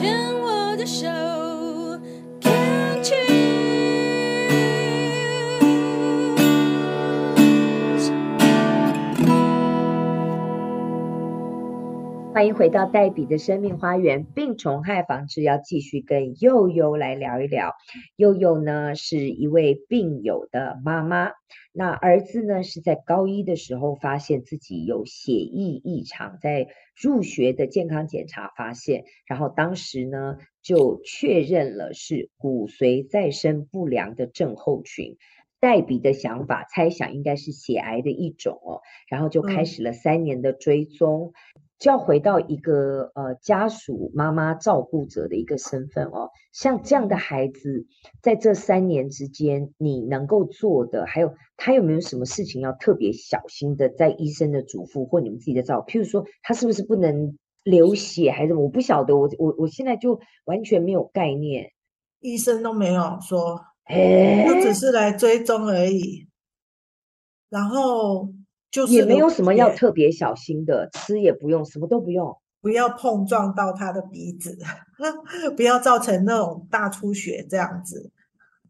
牵我的手。欢迎回到黛比的生命花园，病虫害防治要继续跟祐祐来聊一聊。祐祐呢是一位病友的妈妈，那儿子呢是在高一的时候发现自己有血液异常，在入学的健康检查发现，然后当时呢就确认了是骨髓再生不良的症候群。黛比的想法猜想应该是血癌的一种哦，然后就开始了三年的追踪。嗯就要回到一个呃家属妈妈照顾者的一个身份哦，像这样的孩子，在这三年之间，你能够做的，还有他有没有什么事情要特别小心的，在医生的嘱咐或你们自己的照，譬如说他是不是不能流血，还是我不晓得，我我我现在就完全没有概念，医生都没有说，哎，我只是来追踪而已，然后。就是也没有什么要特别小心的，吃也不用，什么都不用，不要碰撞到他的鼻子，不要造成那种大出血这样子。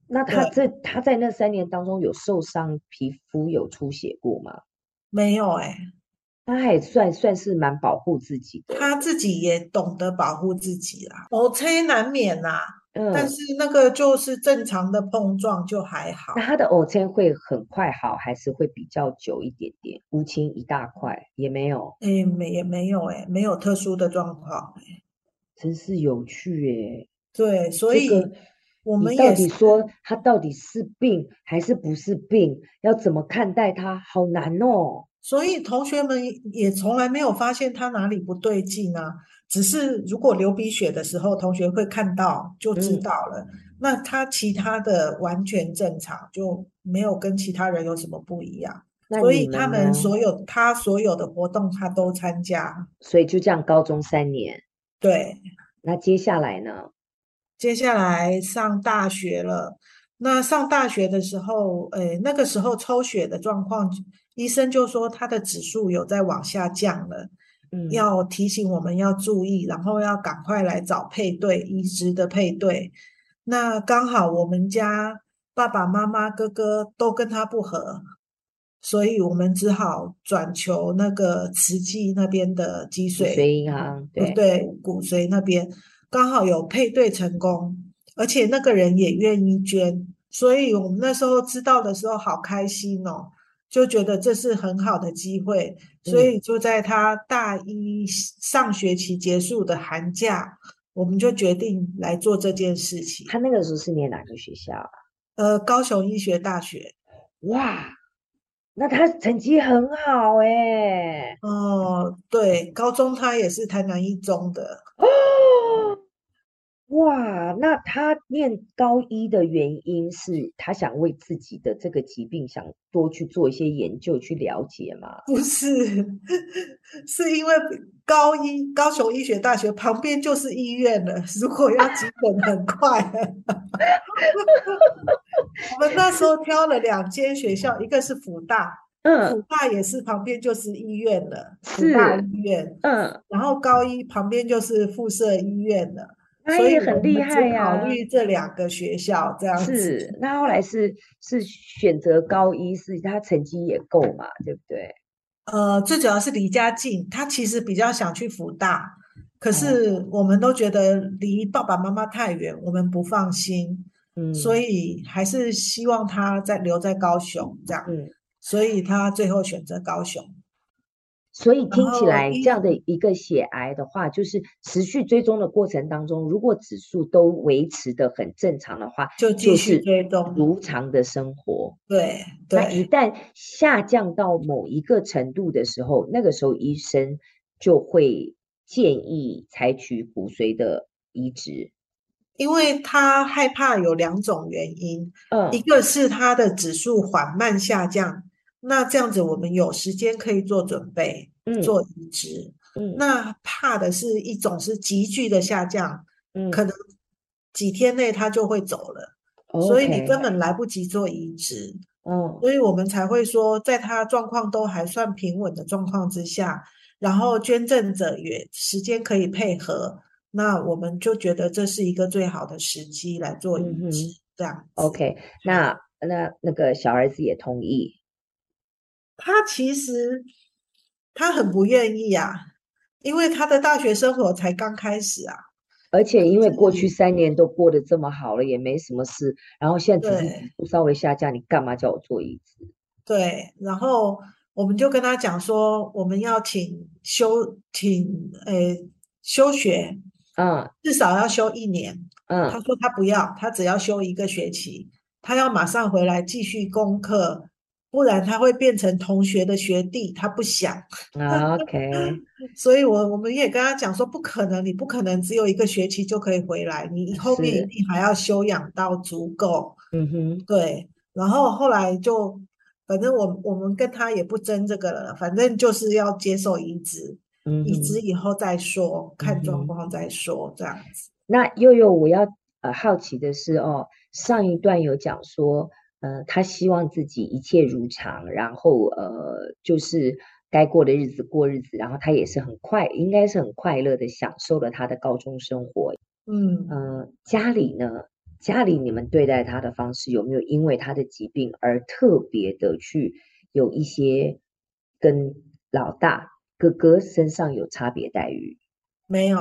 那他这他在那三年当中有受伤，皮肤有出血过吗？没有哎、欸，他还算算是蛮保护自己的，他自己也懂得保护自己啦，偶吹难免啦。嗯，但是那个就是正常的碰撞就还好。那他的偶签会很快好，还是会比较久一点点？乌青一大块也没有？哎，没也没有哎，没有特殊的状况哎，真是有趣哎。对，所以我们到底说他到底是病还是不是病？要怎么看待他？好难哦。所以同学们也从来没有发现他哪里不对劲啊。只是如果流鼻血的时候，同学会看到就知道了。嗯、那他其他的完全正常，就没有跟其他人有什么不一样。所以他们所有他所有的活动他都参加。所以就这样，高中三年。对。那接下来呢？接下来上大学了。那上大学的时候，诶，那个时候抽血的状况，医生就说他的指数有在往下降了。嗯要提醒我们要注意，然后要赶快来找配对移植的配对。那刚好我们家爸爸妈妈、哥哥都跟他不合，所以我们只好转求那个慈济那边的脊髓银行，对对，骨髓那边刚好有配对成功，而且那个人也愿意捐，所以我们那时候知道的时候好开心哦。就觉得这是很好的机会，所以就在他大一上学期结束的寒假，我们就决定来做这件事情。他那个时候是念哪个学校啊？呃，高雄医学大学。哇，那他成绩很好哎。哦，对，高中他也是台南一中的。哦哇，那他念高一的原因是他想为自己的这个疾病想多去做一些研究去了解吗？不是，是因为高一高雄医学大学旁边就是医院了，如果要急诊很快。我们那时候挑了两间学校，一个是福大，嗯，辅大也是旁边就是医院了，福大医院，嗯，然后高一旁边就是附设医院了。所以很厉害呀！考虑这两个学校这样子。是，那后来是是选择高一，是他成绩也够嘛，对不对？呃，最主要是离家近，他其实比较想去福大，可是我们都觉得离爸爸妈妈太远，我们不放心，嗯，所以还是希望他在留在高雄这样，嗯，所以他最后选择高雄。所以听起来这样的一个血癌的话，就是持续追踪的过程当中，如果指数都维持的很正常的话，就继续追踪如常的生活。对，那一旦下降到某一个程度的时候，那个时候医生就会建议采取骨髓的移植，因为他害怕有两种原因，嗯，一个是他的指数缓慢下降。那这样子，我们有时间可以做准备，嗯，做移植。嗯，那怕的是一种是急剧的下降，嗯，可能几天内他就会走了，嗯，所以你根本来不及做移植。嗯，所以我们才会说，在他状况都还算平稳的状况之下，然后捐赠者也时间可以配合，那我们就觉得这是一个最好的时机来做移植，嗯、这样。OK，那那那个小儿子也同意。他其实他很不愿意啊，因为他的大学生活才刚开始啊，而且因为过去三年都过得这么好了，也没什么事，然后现在稍微下降，你干嘛叫我做椅子？对，然后我们就跟他讲说，我们要请休，请诶休学，嗯，至少要休一年，嗯，他说他不要，他只要休一个学期，他要马上回来继续功课。不然他会变成同学的学弟，他不想。OK，所以我我们也跟他讲说，不可能，你不可能只有一个学期就可以回来，你后面一定还要修养到足够。嗯哼，对。然后后来就，反正我我们跟他也不争这个了，反正就是要接受移植，嗯、移植以后再说，看状况再说，这样子。那悠悠我要呃好奇的是哦，上一段有讲说。呃，他希望自己一切如常，然后呃，就是该过的日子过日子，然后他也是很快，应该是很快乐的享受了他的高中生活。嗯，呃，家里呢，家里你们对待他的方式有没有因为他的疾病而特别的去有一些跟老大哥哥身上有差别待遇？没有，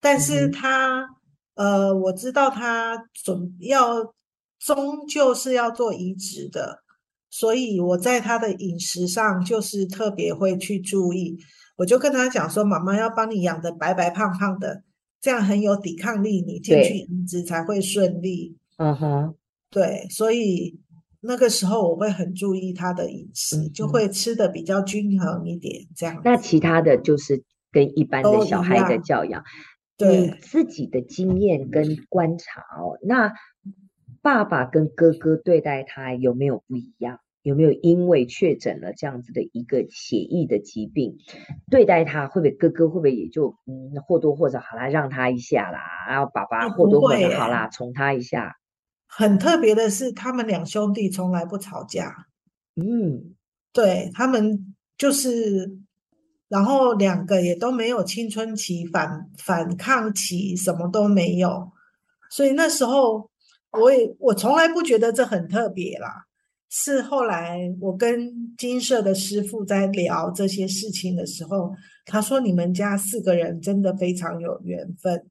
但是他，嗯、呃，我知道他总要。终究是要做移植的，所以我在他的饮食上就是特别会去注意。我就跟他讲说：“妈妈要帮你养得白白胖胖的，这样很有抵抗力，你进去移植才会顺利。”嗯哼，对，所以那个时候我会很注意他的饮食，嗯、就会吃的比较均衡一点。这样，那其他的就是跟一般的小孩的教养，对你自己的经验跟观察哦，那。爸爸跟哥哥对待他有没有不一样？有没有因为确诊了这样子的一个血液的疾病，对待他会不会哥哥会不会也就嗯或多或少好啦，让他一下啦，然后爸爸或多或少好啦，宠他一下。很特别的是，他们两兄弟从来不吵架。嗯，对，他们就是，然后两个也都没有青春期反反抗期，什么都没有，所以那时候。我也我从来不觉得这很特别啦，是后来我跟金色的师傅在聊这些事情的时候，他说你们家四个人真的非常有缘分，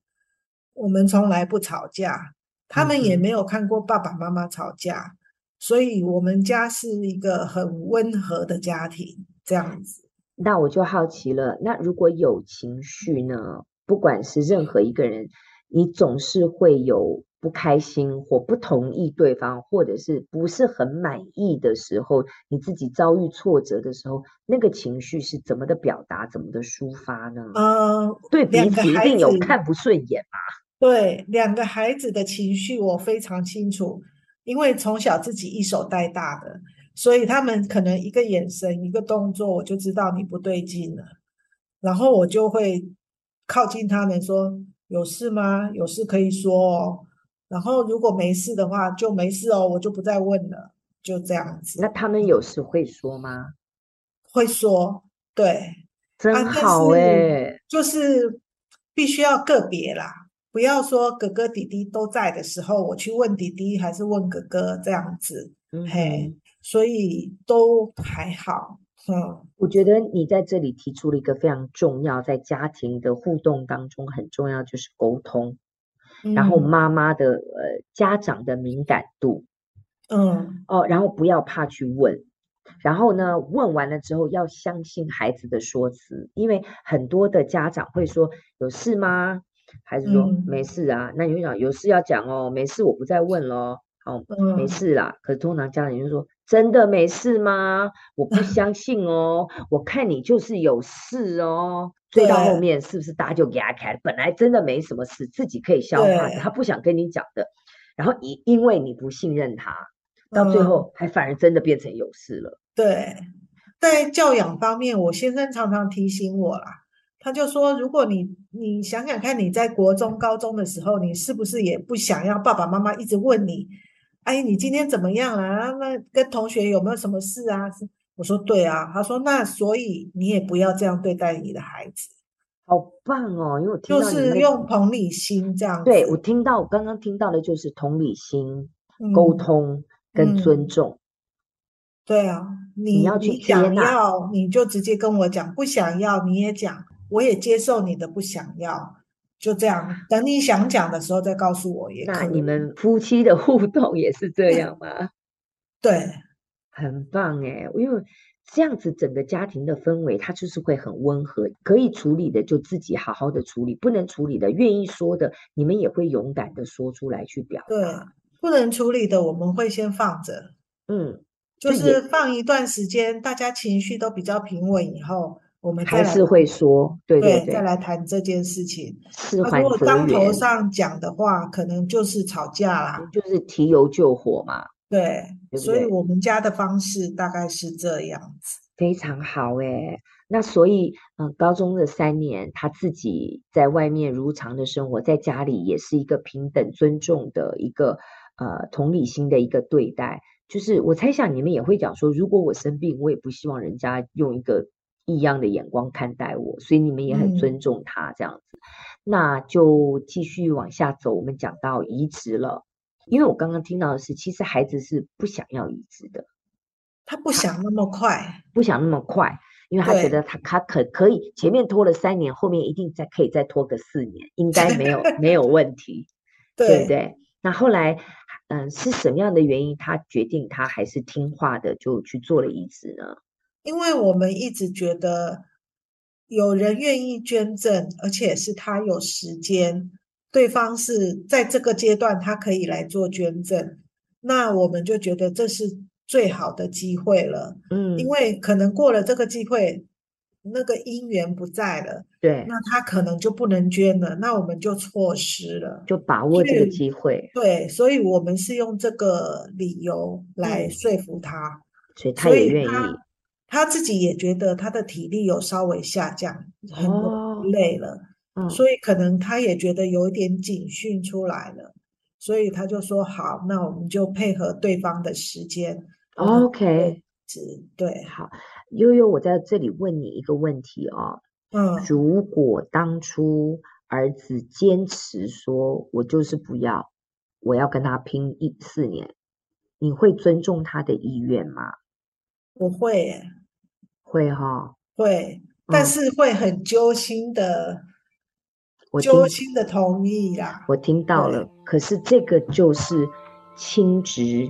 我们从来不吵架，他们也没有看过爸爸妈妈吵架，所以我们家是一个很温和的家庭，这样子。那我就好奇了，那如果有情绪呢？不管是任何一个人，你总是会有。不开心或不同意对方，或者是不是很满意的时候，你自己遭遇挫折的时候，那个情绪是怎么的表达，怎么的抒发呢？嗯、呃，对彼此一定有看不顺眼嘛。对，两个孩子的情绪我非常清楚，因为从小自己一手带大的，所以他们可能一个眼神、一个动作，我就知道你不对劲了，然后我就会靠近他们说：“有事吗？有事可以说哦。”然后如果没事的话，就没事哦，我就不再问了，就这样子。那他们有时会说吗？会说，对，真好哎，就是必须要个别啦，不要说哥哥弟弟都在的时候，我去问弟弟还是问哥哥这样子，嗯、嘿，所以都还好。嗯，我觉得你在这里提出了一个非常重要，在家庭的互动当中很重要，就是沟通。然后妈妈的呃家长的敏感度，嗯哦，然后不要怕去问，然后呢问完了之后要相信孩子的说辞，因为很多的家长会说有事吗？孩子说、嗯、没事啊，那你会讲有事要讲哦，没事我不再问咯。哦，没事啦。可是通常家长就说真的没事吗？我不 相信哦，我看你就是有事哦。追到后面是不是大家就给他开了？本来真的没什么事，自己可以消化的，他不想跟你讲的。然后因因为你不信任他，到最后还反而真的变成有事了。嗯、对，在教养方面，我先生常常提醒我啦，他就说：如果你你想想看，你在国中、高中的时候，你是不是也不想要爸爸妈妈一直问你？哎，你今天怎么样啊？那跟同学有没有什么事啊？我说对啊，他说那所以你也不要这样对待你的孩子。好棒哦！因为我听到就是用同理心这样子。对，我听到，我刚刚听到的就是同理心、嗯、沟通跟尊重。嗯、对啊，你你要去你想要你就直接跟我讲，不想要你也讲，我也接受你的不想要，就这样。等你想讲的时候再告诉我也可以。那你们夫妻的互动 也是这样吗？对，很棒哎，因为。这样子整个家庭的氛围，它就是会很温和。可以处理的就自己好好的处理，不能处理的，愿意说的，你们也会勇敢的说出来去表达。对，不能处理的，我们会先放着。嗯，就是放一段时间，大家情绪都比较平稳以后，我们还是会说，对对对，对，再来谈这件事情。是，如果当头上讲的话，可能就是吵架啦，就是提油救火嘛。对，对对，所以我们家的方式大概是这样子，非常好诶。那所以，嗯，高中的三年，他自己在外面如常的生活，在家里也是一个平等尊重的一个呃同理心的一个对待。就是我猜想你们也会讲说，如果我生病，我也不希望人家用一个异样的眼光看待我，所以你们也很尊重他这样子。嗯、那就继续往下走，我们讲到移植了。因为我刚刚听到的是，其实孩子是不想要移植的，他不想那么快，不想那么快，因为他觉得他他可可以前面拖了三年，后面一定再可以再拖个四年，应该没有 没有问题，对，对不对？那后来，嗯，是什么样的原因，他决定他还是听话的就去做了移植呢？因为我们一直觉得有人愿意捐赠，而且是他有时间。对方是在这个阶段，他可以来做捐赠，那我们就觉得这是最好的机会了。嗯，因为可能过了这个机会，那个因缘不在了，对，那他可能就不能捐了，那我们就错失了，就把握这个机会。对，所以我们是用这个理由来说服他，所以他也愿意。他自己也觉得他的体力有稍微下降，很累了。哦所以可能他也觉得有一点警讯出来了，所以他就说好，那我们就配合对方的时间。OK，对，好，悠悠，我在这里问你一个问题哦。嗯，如果当初儿子坚持说我就是不要，我要跟他拼一四年，你会尊重他的意愿吗？我会耶，会哈、哦，会，但是会很揪心的。我揪心的同意呀，我听到了。可是这个就是亲职，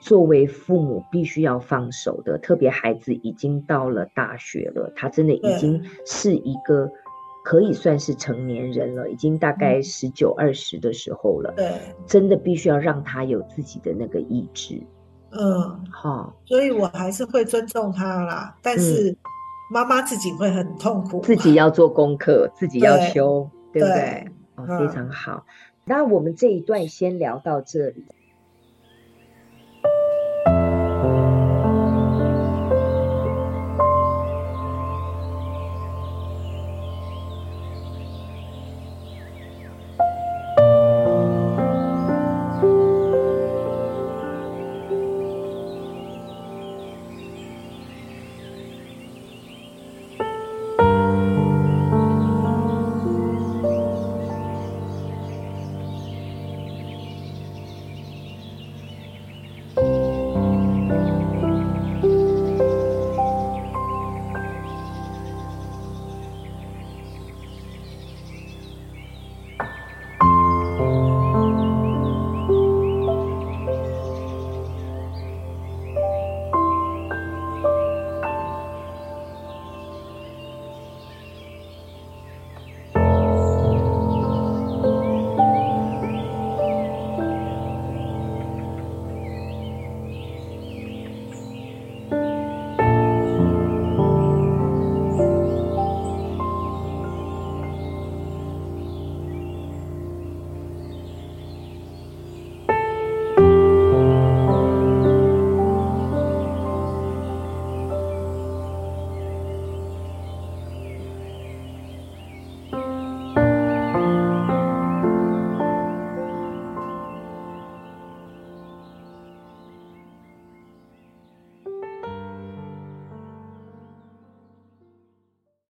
作为父母必须要放手的。特别孩子已经到了大学了，他真的已经是一个可以算是成年人了，已经大概十九二十的时候了。对，真的必须要让他有自己的那个意志。嗯，好，所以我还是会尊重他啦。但是妈妈自己会很痛苦，自己要做功课，自己要修。对不对？对哦，非常好。那我们这一段先聊到这里。